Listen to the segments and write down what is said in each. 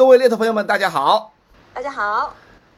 各位猎头朋友们，大家好，大家好，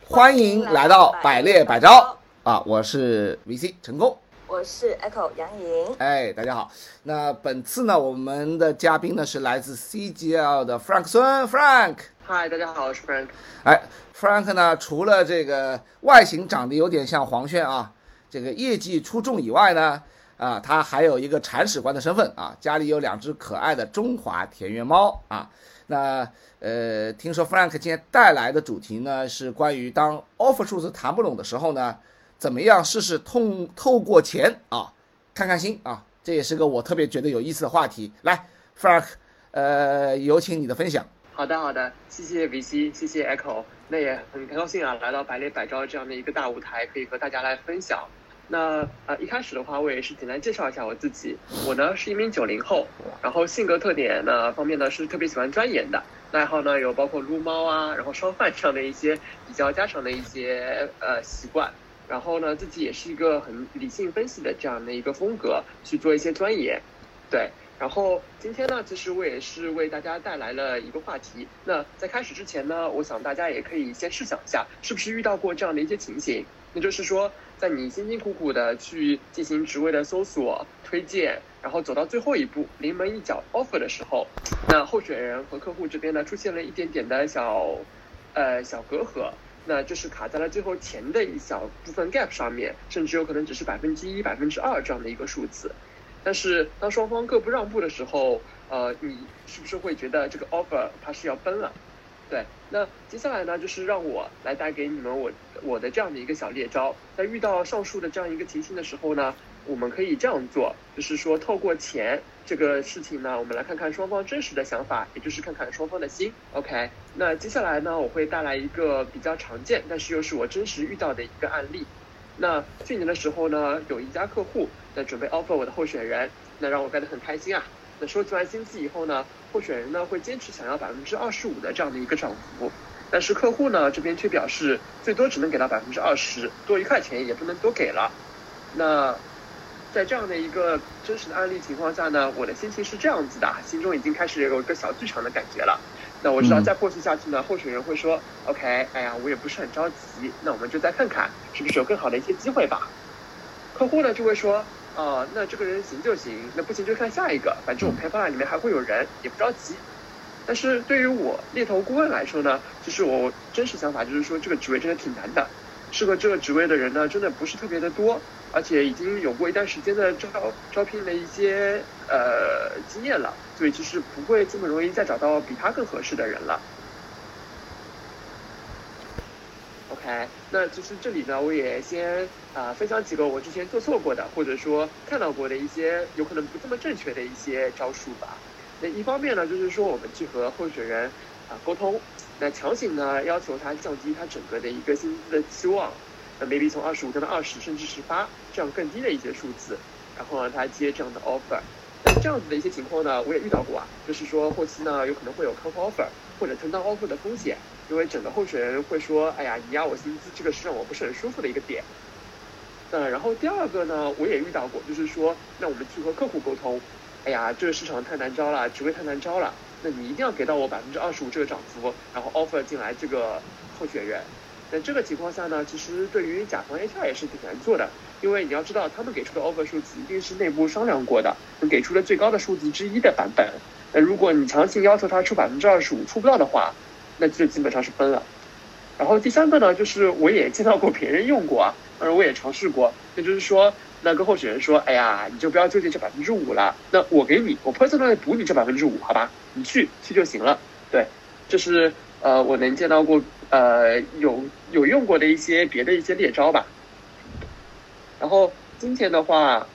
欢迎来到百猎百招啊！我是 VC 成功，我是 Echo 杨颖。哎，大家好。那本次呢，我们的嘉宾呢是来自 CGL 的 Frank 孙 Frank。嗨，大家好，我是 Frank。哎，Frank 呢，除了这个外形长得有点像黄轩啊，这个业绩出众以外呢，啊，他还有一个铲屎官的身份啊，家里有两只可爱的中华田园猫啊。那呃，听说 Frank 今天带来的主题呢，是关于当 offer 数字谈不拢的时候呢，怎么样试试透透过钱啊，看看心啊，这也是个我特别觉得有意思的话题。来，Frank，呃，有请你的分享。好的，好的，谢谢 VC，谢谢 Echo，那也很高兴啊，来到百猎百招这样的一个大舞台，可以和大家来分享。那呃一开始的话，我也是简单介绍一下我自己。我呢是一名九零后，然后性格特点呢方面呢是特别喜欢钻研的。爱好呢有包括撸猫啊，然后烧饭这样的一些比较家常的一些呃习惯。然后呢自己也是一个很理性分析的这样的一个风格，去做一些钻研。对，然后今天呢其实我也是为大家带来了一个话题。那在开始之前呢，我想大家也可以先试想一下，是不是遇到过这样的一些情形？那就是说，在你辛辛苦苦的去进行职位的搜索、推荐，然后走到最后一步临门一脚 offer 的时候，那候选人和客户这边呢出现了一点点的小，呃小隔阂，那就是卡在了最后钱的一小部分 gap 上面，甚至有可能只是百分之一、百分之二这样的一个数字。但是当双方各不让步的时候，呃，你是不是会觉得这个 offer 它是要崩了？对，那接下来呢，就是让我来带给你们我我的这样的一个小猎招。在遇到上述的这样一个情形的时候呢，我们可以这样做，就是说透过钱这个事情呢，我们来看看双方真实的想法，也就是看看双方的心。OK，那接下来呢，我会带来一个比较常见，但是又是我真实遇到的一个案例。那去年的时候呢，有一家客户在准备 offer 我的候选人，那让我干得很开心啊。那收集完薪资以后呢，候选人呢会坚持想要百分之二十五的这样的一个涨幅，但是客户呢这边却表示最多只能给到百分之二十，多一块钱也不能多给了。那在这样的一个真实的案例情况下呢，我的心情是这样子的，心中已经开始有一个小剧场的感觉了。那我知道再过去下去呢，候选人会说，OK，哎呀，我也不是很着急，那我们就再看看是不是有更好的一些机会吧。客户呢就会说。啊，那这个人行就行，那不行就看下一个。反正我们开发案里面还会有人，也不着急。但是对于我猎头顾问来说呢，其实我真实想法就是说，这个职位真的挺难的，适合这个职位的人呢，真的不是特别的多，而且已经有过一段时间的招招聘的一些呃经验了，所以其实不会这么容易再找到比他更合适的人了。OK，那其实这里呢，我也先啊分享几个我之前做错过的，或者说看到过的一些有可能不这么正确的一些招数吧。那一方面呢，就是说我们去和候选人啊沟通，那强行呢要求他降低他整个的一个薪资的期望，那 maybe 从二十五降到二十，甚至十八这样更低的一些数字，然后让他接这样的 offer。那这样子的一些情况呢，我也遇到过啊，就是说后期呢有可能会有 counter offer 或者承担 offer 的风险。因为整个候选人会说：“哎呀，你压我薪资，这个是让我不是很舒服的一个点。”嗯，然后第二个呢，我也遇到过，就是说，那我们去和客户沟通：“哎呀，这个市场太难招了，职位太难招了，那你一定要给到我百分之二十五这个涨幅，然后 offer 进来这个候选人。”那这个情况下呢，其实对于甲方 HR 也是挺难做的，因为你要知道，他们给出的 offer 数字一定是内部商量过的，给出了最高的数字之一的版本。那如果你强行要求他出百分之二十五，出不到的话，那就基本上是分了，然后第三个呢，就是我也见到过别人用过啊，当然我也尝试过，那就是说，那跟候选人说，哎呀，你就不要纠结这百分之五了，那我给你，我 personally 补你这百分之五，好吧，你去去就行了。对，这是呃我能见到过呃有有用过的一些别的一些猎招吧。然后今天的话。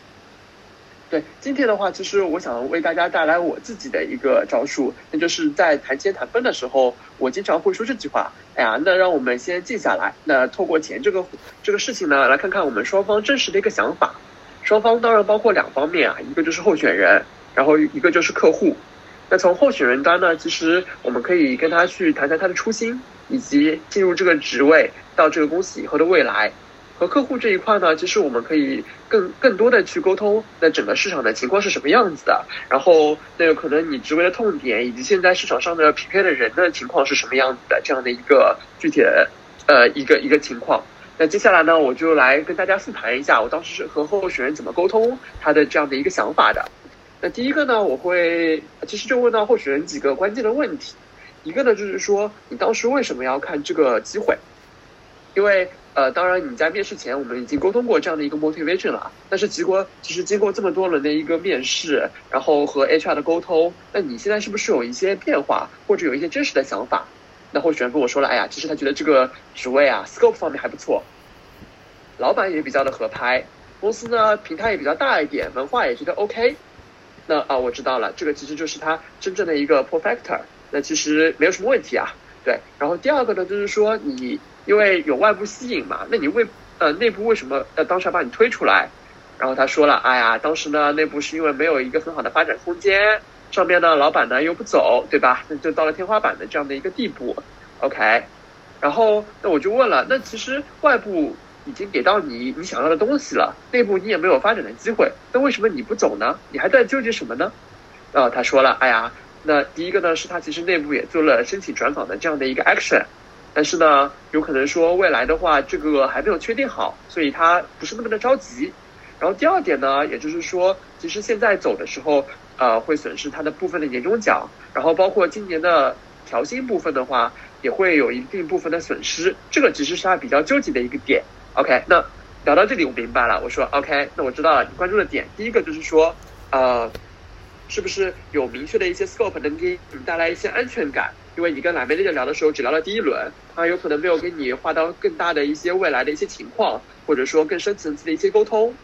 对，今天的话，其实我想为大家带来我自己的一个招数，那就是在谈钱谈分的时候，我经常会说这句话：哎呀，那让我们先静下来，那透过钱这个这个事情呢，来看看我们双方真实的一个想法。双方当然包括两方面啊，一个就是候选人，然后一个就是客户。那从候选人端呢，其实我们可以跟他去谈谈他的初心，以及进入这个职位到这个公司以后的未来。和客户这一块呢，其实我们可以更更多的去沟通，那整个市场的情况是什么样子的，然后那个可能你职位的痛点，以及现在市场上的匹配的人的情况是什么样子的，这样的一个具体的呃一个一个情况。那接下来呢，我就来跟大家复盘一下我当时是和候选人怎么沟通他的这样的一个想法的。那第一个呢，我会其实就问到候选人几个关键的问题，一个呢就是说你当时为什么要看这个机会？因为呃，当然你在面试前我们已经沟通过这样的一个 motivation 了，但是结果其实经过这么多轮的一个面试，然后和 HR 的沟通，那你现在是不是有一些变化，或者有一些真实的想法？那候选人跟我说了，哎呀，其实他觉得这个职位啊，scope 方面还不错，老板也比较的合拍，公司呢平台也比较大一点，文化也觉得 OK。那啊，我知道了，这个其实就是他真正的一个 perfector 那其实没有什么问题啊。对，然后第二个呢，就是说你。因为有外部吸引嘛，那你为呃内部为什么要当时要把你推出来？然后他说了，哎呀，当时呢内部是因为没有一个很好的发展空间，上面呢老板呢又不走，对吧？那就到了天花板的这样的一个地步。OK，然后那我就问了，那其实外部已经给到你你想要的东西了，内部你也没有发展的机会，那为什么你不走呢？你还在纠结什么呢？啊，他说了，哎呀，那第一个呢是他其实内部也做了申请转岗的这样的一个 action。但是呢，有可能说未来的话，这个还没有确定好，所以他不是那么的着急。然后第二点呢，也就是说，其实现在走的时候，呃，会损失他的部分的年终奖，然后包括今年的调薪部分的话，也会有一定部分的损失。这个其实是他比较纠结的一个点。OK，那聊到这里我明白了，我说 OK，那我知道了，你关注的点，第一个就是说，呃，是不是有明确的一些 scope 能给你带来一些安全感？因为你跟蓝莓姐聊的时候只聊了第一轮，他有可能没有跟你划到更大的一些未来的一些情况，或者说更深层次的一些沟通。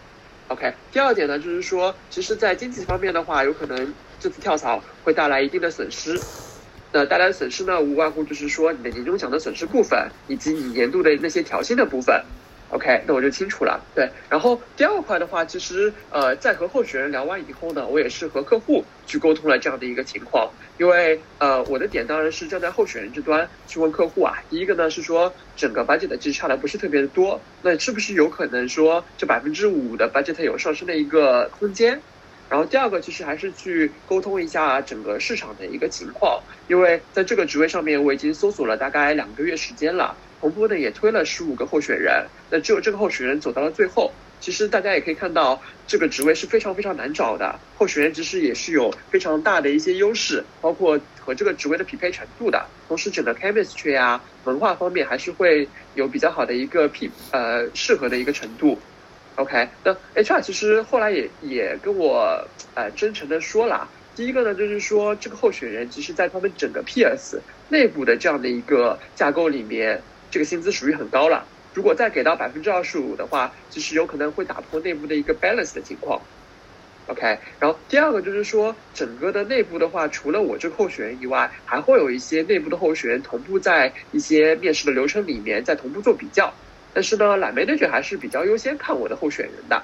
OK，第二点呢，就是说，其实，在经济方面的话，有可能这次跳槽会带来一定的损失。那带来的损失呢，无外乎就是说你的年终奖的损失部分，以及你年度的那些调薪的部分。OK，那我就清楚了。对，然后第二块的话，其实呃，在和候选人聊完以后呢，我也是和客户去沟通了这样的一个情况。因为呃，我的点当然是站在候选人这端去问客户啊。第一个呢是说，整个 budget 其实差的不是特别的多，那是不是有可能说这百分之五的 budget 有上升的一个空间？然后第二个其实还是去沟通一下整个市场的一个情况，因为在这个职位上面我已经搜索了大概两个月时间了。同步呢也推了十五个候选人，那只有这个候选人走到了最后。其实大家也可以看到，这个职位是非常非常难找的，候选人其实也是有非常大的一些优势，包括和这个职位的匹配程度的。同时，整个 chemistry 啊，文化方面还是会有比较好的一个匹呃适合的一个程度。OK，那 HR 其实后来也也跟我呃真诚的说了，第一个呢就是说这个候选人其实在他们整个 PS 内部的这样的一个架构里面。这个薪资属于很高了，如果再给到百分之二十五的话，其实有可能会打破内部的一个 balance 的情况。OK，然后第二个就是说，整个的内部的话，除了我这个候选人以外，还会有一些内部的候选人同步在一些面试的流程里面在同步做比较。但是呢，懒 manager 还是比较优先看我的候选人的。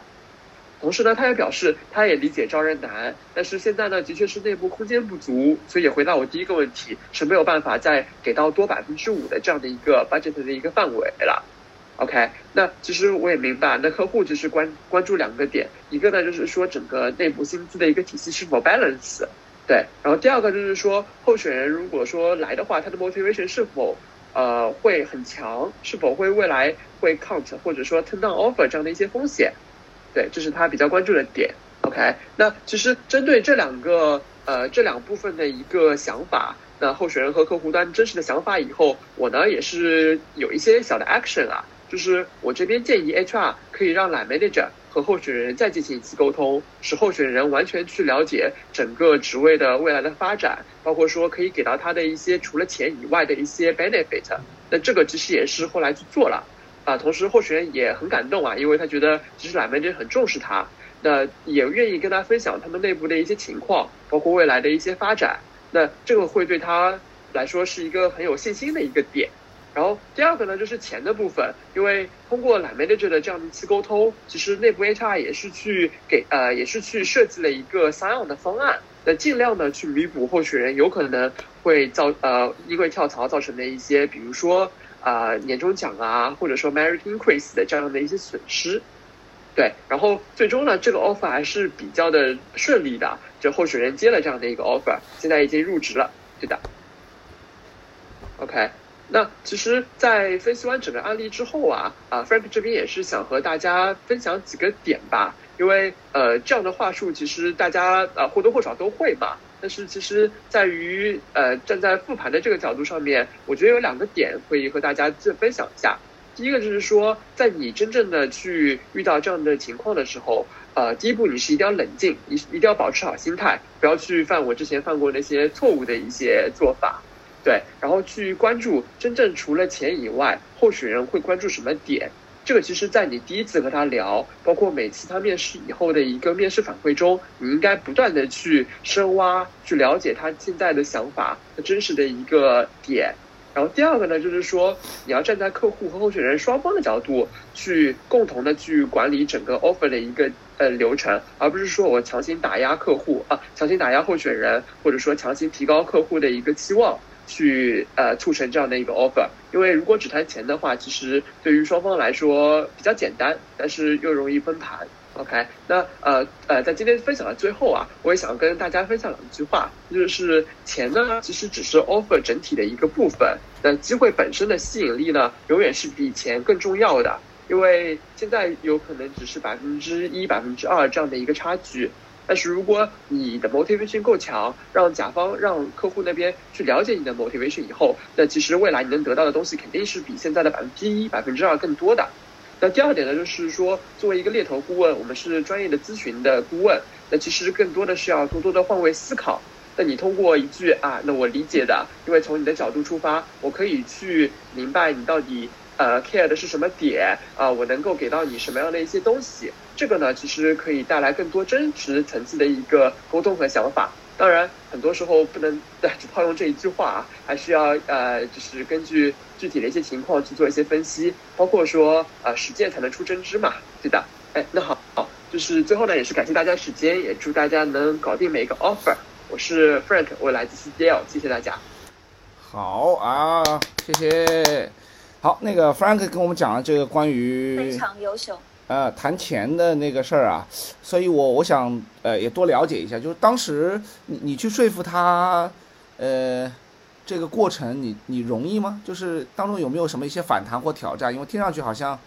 同时呢，他也表示，他也理解招人难，但是现在呢，的确是内部空间不足，所以也回答我第一个问题，是没有办法再给到多百分之五的这样的一个 budget 的一个范围了。OK，那其实我也明白，那客户就是关关注两个点，一个呢就是说整个内部薪资的一个体系是否 balance，对，然后第二个就是说候选人如果说来的话，他的 motivation 是否呃会很强，是否会未来会 count 或者说 turn down offer 这样的一些风险。对，这是他比较关注的点。OK，那其实针对这两个呃这两部分的一个想法，那候选人和客户端真实的想法以后，我呢也是有一些小的 action 啊，就是我这边建议 HR 可以让 line manager 和候选人再进行一次沟通，使候选人完全去了解整个职位的未来的发展，包括说可以给到他的一些除了钱以外的一些 benefit。那这个其实也是后来去做了。啊，同时候选人也很感动啊，因为他觉得其实蓝莓姐很重视他，那也愿意跟他分享他们内部的一些情况，包括未来的一些发展，那这个会对他来说是一个很有信心的一个点。然后第二个呢，就是钱的部分，因为通过蓝莓姐的这样一次沟通，其实内部 HR 也是去给呃，也是去设计了一个三样的方案，那尽量的去弥补候选人有可能会造呃因为跳槽造成的一些，比如说。啊、年终奖啊，或者说 merit increase 的这样的一些损失。对，然后最终呢，这个 offer 还是比较的顺利的，就候选人接了这样的一个 offer，现在已经入职了，对的。OK，那其实，在分析完整个案例之后啊，啊，Frank 这边也是想和大家分享几个点吧，因为呃，这样的话术其实大家呃或多或少都会嘛，但是其实在于呃站在复盘的这个角度上面，我觉得有两个点可以和大家这分享一下。第一个就是说，在你真正的去遇到这样的情况的时候，呃，第一步你是一定要冷静，一一定要保持好心态，不要去犯我之前犯过那些错误的一些做法。对，然后去关注真正除了钱以外，候选人会关注什么点？这个其实，在你第一次和他聊，包括每次他面试以后的一个面试反馈中，你应该不断的去深挖，去了解他现在的想法和真实的一个点。然后第二个呢，就是说你要站在客户和候选人双方的角度，去共同的去管理整个 offer 的一个呃流程，而不是说我强行打压客户啊，强行打压候选人，或者说强行提高客户的一个期望。去呃促成这样的一个 offer，因为如果只谈钱的话，其实对于双方来说比较简单，但是又容易崩盘。OK，那呃呃，在今天分享的最后啊，我也想跟大家分享两句话，就是钱呢其实只是 offer 整体的一个部分，那机会本身的吸引力呢，永远是比钱更重要的，因为现在有可能只是百分之一、百分之二这样的一个差距。但是如果你的 motivation 够强，让甲方、让客户那边去了解你的 motivation 以后，那其实未来你能得到的东西肯定是比现在的百分之一、百分之二更多的。那第二点呢，就是说作为一个猎头顾问，我们是专业的咨询的顾问，那其实更多的是要多多的换位思考。那你通过一句啊，那我理解的，因为从你的角度出发，我可以去明白你到底。呃，care 的是什么点啊？我能够给到你什么样的一些东西？这个呢，其实可以带来更多真实层次的一个沟通和想法。当然，很多时候不能 只套用这一句话啊，还是要呃，就是根据具体的一些情况去做一些分析，包括说啊，实践才能出真知嘛，对的。哎，那好，好，就是最后呢，也是感谢大家时间，也祝大家能搞定每一个 offer。我是 Frank，我来自 CDL，谢谢大家。好啊，谢谢。好，那个 Frank 跟我们讲了这个关于非常优秀，呃，谈钱的那个事儿啊，所以我我想呃也多了解一下，就是当时你你去说服他，呃，这个过程你你容易吗？就是当中有没有什么一些反弹或挑战？因为听上去好像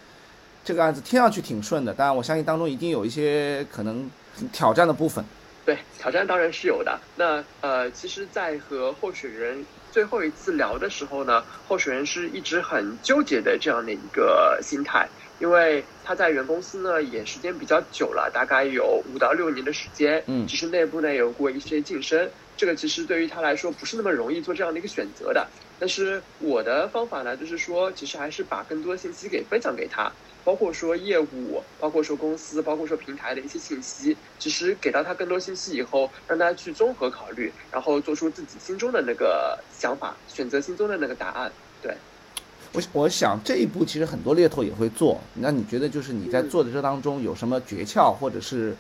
这个案子听上去挺顺的，但我相信当中一定有一些可能挑战的部分。对，挑战当然是有的。那呃，其实，在和候选人。最后一次聊的时候呢，候选人是一直很纠结的这样的一个心态，因为他在原公司呢也时间比较久了，大概有五到六年的时间，嗯，其实内部呢有过一些晋升，这个其实对于他来说不是那么容易做这样的一个选择的。但是我的方法呢，就是说，其实还是把更多信息给分享给他。包括说业务，包括说公司，包括说平台的一些信息，其实给到他更多信息以后，让他去综合考虑，然后做出自己心中的那个想法，选择心中的那个答案。对，我我想这一步其实很多猎头也会做。那你觉得就是你在做的这当中有什么诀窍，或者是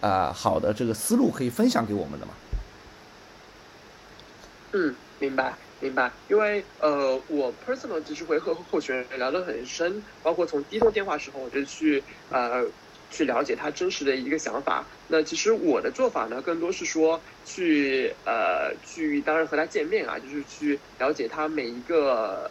啊好的这个思路可以分享给我们的吗？嗯，明白。明白，因为呃，我 personal 其实会和候选人聊得很深，包括从第一通电话时候我就去呃去了解他真实的一个想法。那其实我的做法呢，更多是说去呃去，当然和他见面啊，就是去了解他每一个，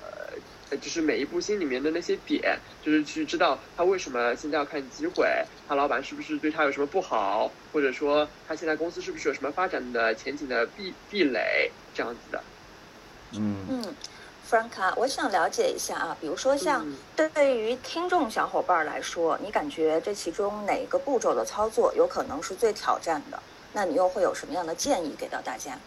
就是每一部心里面的那些点，就是去知道他为什么现在要看机会，他老板是不是对他有什么不好，或者说他现在公司是不是有什么发展的前景的壁壁垒这样子的。嗯嗯，Frank，我想了解一下啊，比如说像对于听众小伙伴来说，你感觉这其中哪个步骤的操作有可能是最挑战的？那你又会有什么样的建议给到大家？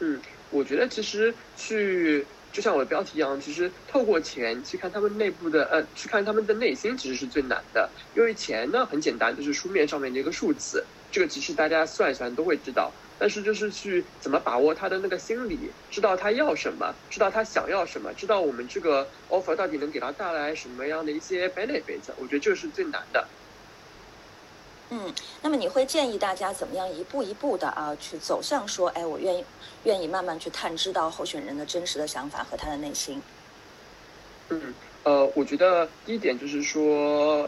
嗯，我觉得其实去就像我的标题一样，其实透过钱去看他们内部的呃，去看他们的内心，其实是最难的。因为钱呢很简单，就是书面上面的一个数字，这个其实大家算一算都会知道。但是就是去怎么把握他的那个心理，知道他要什么，知道他想要什么，知道我们这个 offer 到底能给他带来什么样的一些 benefit，我觉得这是最难的。嗯，那么你会建议大家怎么样一步一步的啊去走向说，哎，我愿意愿意慢慢去探知到候选人的真实的想法和他的内心。嗯，呃，我觉得第一点就是说，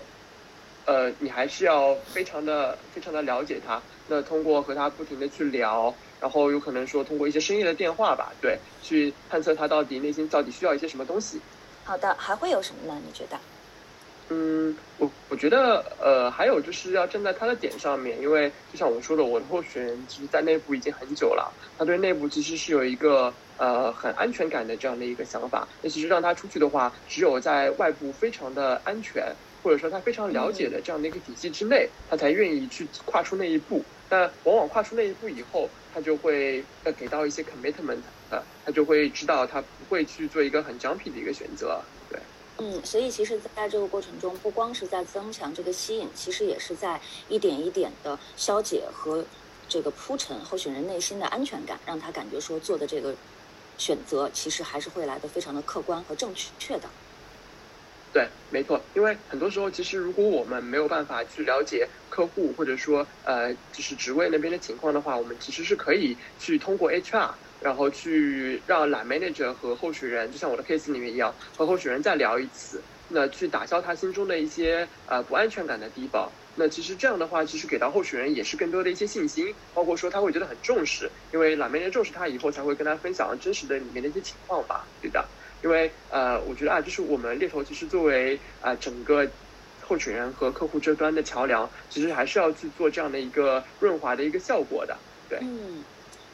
呃，你还是要非常的非常的了解他。那通过和他不停的去聊，然后有可能说通过一些深夜的电话吧，对，去探测他到底内心到底需要一些什么东西。好的，还会有什么呢？你觉得？嗯，我我觉得呃，还有就是要站在他的点上面，因为就像我说的，我的候选人其实在内部已经很久了，他对内部其实是有一个呃很安全感的这样的一个想法。那其实让他出去的话，只有在外部非常的安全，或者说他非常了解的这样的一个体系之内，他才愿意去跨出那一步。但往往跨出那一步以后，他就会呃给到一些 commitment，呃，他就会知道他不会去做一个很 jumpy 的一个选择。对嗯，所以其实在这个过程中，不光是在增强这个吸引，其实也是在一点一点的消解和这个铺陈候选人内心的安全感，让他感觉说做的这个选择其实还是会来的非常的客观和正确的。对，没错，因为很多时候其实如果我们没有办法去了解客户或者说呃就是职位那边的情况的话，我们其实是可以去通过 HR。然后去让懒 manager 和候选人，就像我的 case 里面一样，和候选人再聊一次，那去打消他心中的一些呃不安全感的地方。那其实这样的话，其实给到候选人也是更多的一些信心，包括说他会觉得很重视，因为懒 manager 重视他以后，才会跟他分享真实的里面的一些情况吧，对的。因为呃，我觉得啊，就是我们猎头其实作为啊整个候选人和客户这端的桥梁，其实还是要去做这样的一个润滑的一个效果的，对。嗯。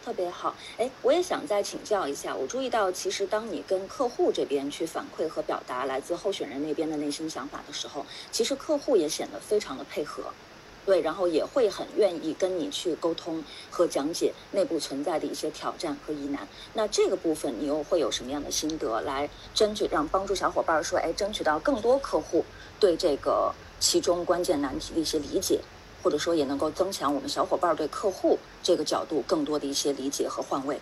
特别好，哎，我也想再请教一下。我注意到，其实当你跟客户这边去反馈和表达来自候选人那边的内心想法的时候，其实客户也显得非常的配合，对，然后也会很愿意跟你去沟通和讲解内部存在的一些挑战和疑难。那这个部分你又会有什么样的心得来争取让帮助小伙伴说，哎，争取到更多客户对这个其中关键难题的一些理解？或者说也能够增强我们小伙伴对客户这个角度更多的一些理解和换位。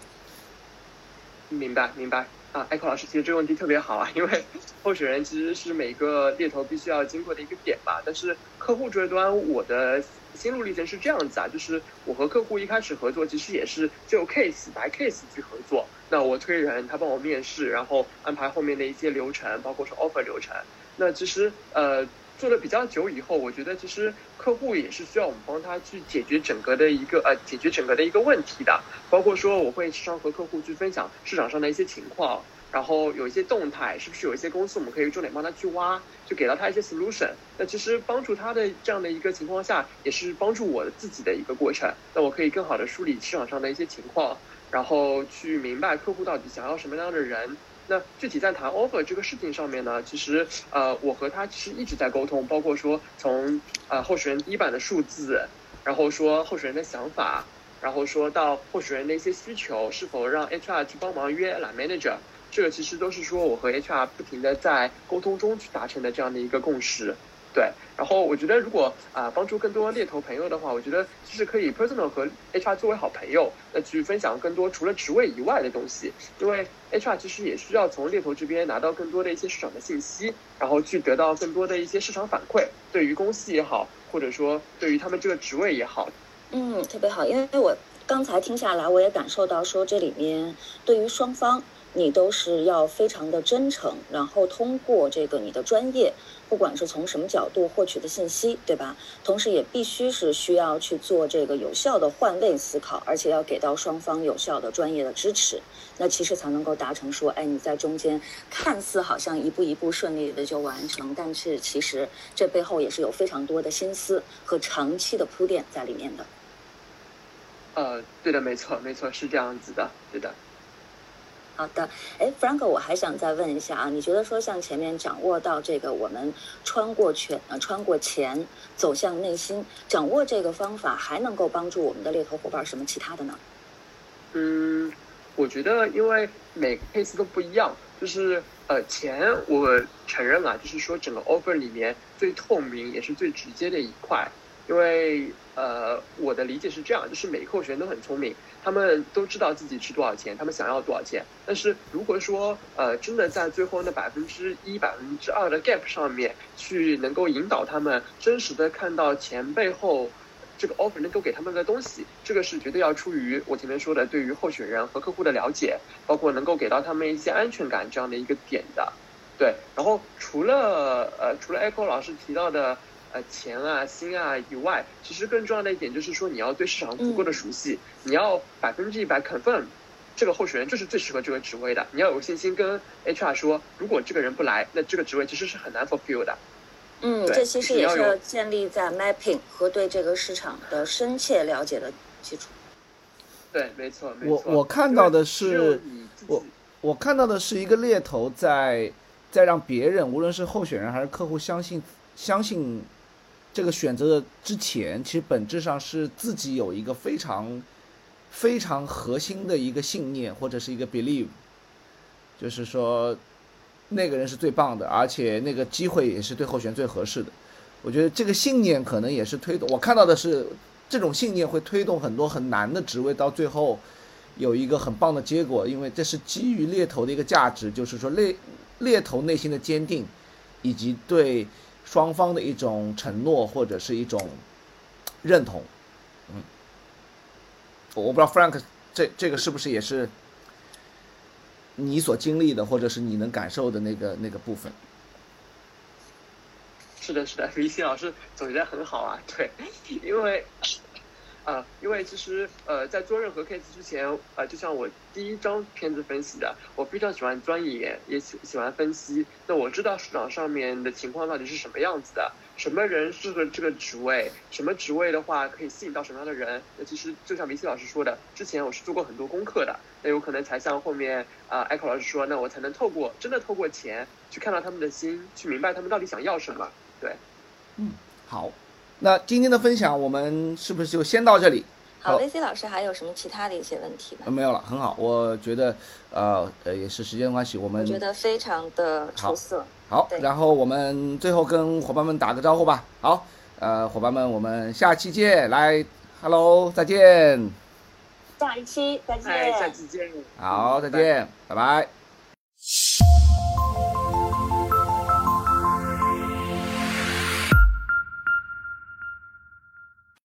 明白，明白啊，艾克老师，其实这个问题特别好啊，因为候选人其实是每个猎头必须要经过的一个点吧。但是客户这端，我的心路历程是这样子啊，就是我和客户一开始合作，其实也是就 case by case 去合作。那我推人，他帮我面试，然后安排后面的一些流程，包括说 offer 流程。那其实呃。做的比较久以后，我觉得其实客户也是需要我们帮他去解决整个的一个呃解决整个的一个问题的，包括说我会时常和客户去分享市场上的一些情况，然后有一些动态，是不是有一些公司我们可以重点帮他去挖，就给到他一些 solution。那其实帮助他的这样的一个情况下，也是帮助我自己的一个过程。那我可以更好的梳理市场上的一些情况，然后去明白客户到底想要什么样的人。那具体在谈 offer 这个事情上面呢，其实呃，我和他其实一直在沟通，包括说从呃候选人第一版的数字，然后说候选人的想法，然后说到候选人的一些需求，是否让 HR 去帮忙约揽 manager，这个其实都是说我和 HR 不停的在沟通中去达成的这样的一个共识。对，然后我觉得如果啊帮助更多猎头朋友的话，我觉得其实可以 personal 和 HR 作为好朋友，那去分享更多除了职位以外的东西，因为 HR 其实也需要从猎头这边拿到更多的一些市场的信息，然后去得到更多的一些市场反馈，对于公司也好，或者说对于他们这个职位也好。嗯，特别好，因为我刚才听下来，我也感受到说这里面对于双方。你都是要非常的真诚，然后通过这个你的专业，不管是从什么角度获取的信息，对吧？同时也必须是需要去做这个有效的换位思考，而且要给到双方有效的专业的支持，那其实才能够达成说，哎，你在中间看似好像一步一步顺利的就完成，但是其实这背后也是有非常多的心思和长期的铺垫在里面的。呃，对的，没错，没错，是这样子的，对的。好的，哎，Frank，我还想再问一下啊，你觉得说像前面掌握到这个我们穿过圈呃穿过钱走向内心，掌握这个方法还能够帮助我们的猎头伙伴什么其他的呢？嗯，我觉得因为每个 case 都不一样，就是呃钱我承认啊，就是说整个 offer 里面最透明也是最直接的一块。因为呃，我的理解是这样，就是每个候选人都很聪明，他们都知道自己值多少钱，他们想要多少钱。但是如果说呃，真的在最后那百分之一、百分之二的 gap 上面去能够引导他们真实的看到钱背后这个 offer 能够给他们的东西，这个是绝对要出于我前面说的对于候选人和客户的了解，包括能够给到他们一些安全感这样的一个点的。对，然后除了呃除了 Echo 老师提到的呃钱啊心啊以外，其实更重要的一点就是说你要对市场足够的熟悉，你要百分之一百 confirm 这个候选人就是最适合这个职位的，你要有信心跟 HR 说，如果这个人不来，那这个职位其实是很难 fulfill 的。嗯，这其实也是建立在 mapping 和对这个市场的深切了解的基础。对，没错，没我错。我看到的是我我看到的是一个猎头在在让别人，无论是候选人还是客户相信相信这个选择的之前，其实本质上是自己有一个非常非常核心的一个信念或者是一个 believe，就是说那个人是最棒的，而且那个机会也是对候选最合适的。我觉得这个信念可能也是推动，我看到的是这种信念会推动很多很难的职位到最后有一个很棒的结果，因为这是基于猎头的一个价值，就是说猎猎头内心的坚定，以及对双方的一种承诺或者是一种认同。嗯，我不知道 Frank 这这个是不是也是你所经历的，或者是你能感受的那个那个部分。是的，是的，VC 老师总结的很好啊。对，因为，呃，因为其实呃，在做任何 case 之前，呃，就像我第一张片子分析的，我非常喜欢钻研，也喜喜欢分析。那我知道市场上面的情况到底是什么样子的，什么人适合这个职位，什么职位的话可以吸引到什么样的人。那其实就像 VC 老师说的，之前我是做过很多功课的，那有可能才像后面啊、，Echo 老师说，那我才能透过真的透过钱去看到他们的心，去明白他们到底想要什么。对，嗯好，那今天的分享我们是不是就先到这里？好好，VC 老师还有什么其他的一些问题吗呃，？没有了，很好，我觉得，呃呃，也是时间关系，我们我觉得非常的出色。好对，然后我们最后跟伙伴们打个招呼吧。好，呃，伙伴们，我们下期见，来，Hello，再见，下一期再见。嗨，下期见。好，再拜拜见，拜拜。